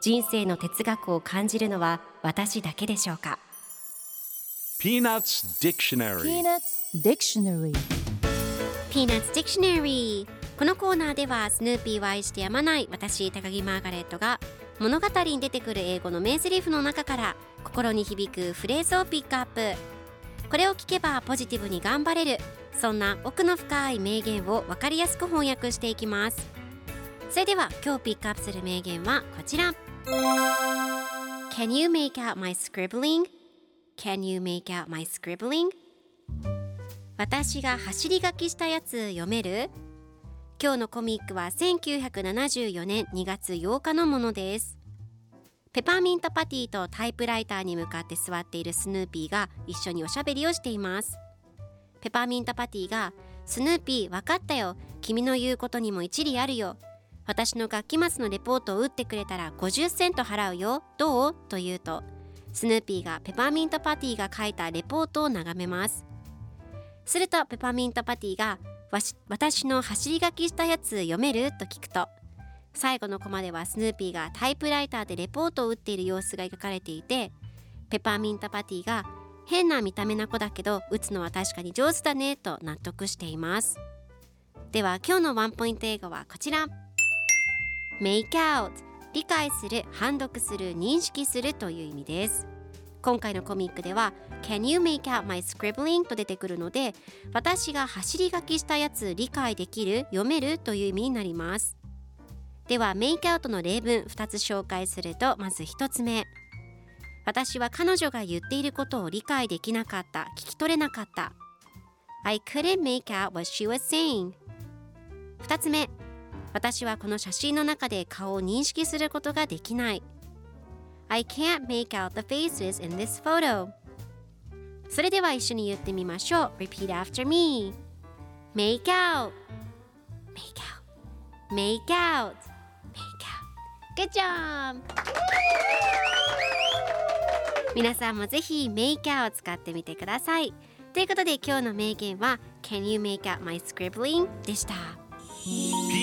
人生の哲学を感じるのは私だけでしょうか？Peanuts Dictionary. Peanuts Dictionary. Peanuts Dictionary このコーナーではスヌーピーを愛してやまない私高木マーガレットが物語に出てくる英語の名台詞の中から心に響くフレーズをピックアップ。これを聞けばポジティブに頑張れるそんな奥の深い名言を分かりやすく翻訳していきます。それでは今日ピックアップする名言はこちら Can you make out my scribbling? Can you make out my scribbling? 私が走り書きしたやつ読める？今日のコミックは1974年2月8日のものです。ペパーミントパティとタイプライターに向かって座っているスヌーピーが一緒におしゃべりをしています。ペパーミントパティがスヌーピー分かったよ。君の言うことにも一理あるよ。私の学期末のレポートを打ってくれたら50セント払うよ。どう？と言うとスヌーピーがペパーミントパティが書いたレポートを眺めます。するとペパーミントパティがわし私の走り書きしたやつ読める？と聞くと最後のコマではスヌーピーがタイプライターでレポートを打っている様子が描かれていてペパーミントパティが変な見た目な子だけど打つのは確かに上手だねと納得しています。では今日のワンポイント英語はこちら。Make out 理解する判読する認識するという意味です。今回のコミックでは Can you make out my scribbling? と出てくるので私が走り書きしたやつ理解できる読めるという意味になります。では make out の例文2つ紹介するとまず1つ目。私は彼女が言っていることを理解できなかった聞き取れなかった。I couldn't make out what she was saying 2つ目。私はこの写真の中で顔を認識することができない I can't make out the faces in this photo それでは一緒に言ってみましょう Repeat after me Make out Make out Make out Make out Good job! 皆さんもぜひ Make out を使ってみてくださいということで今日の名言は Can you make out my scribbling? でした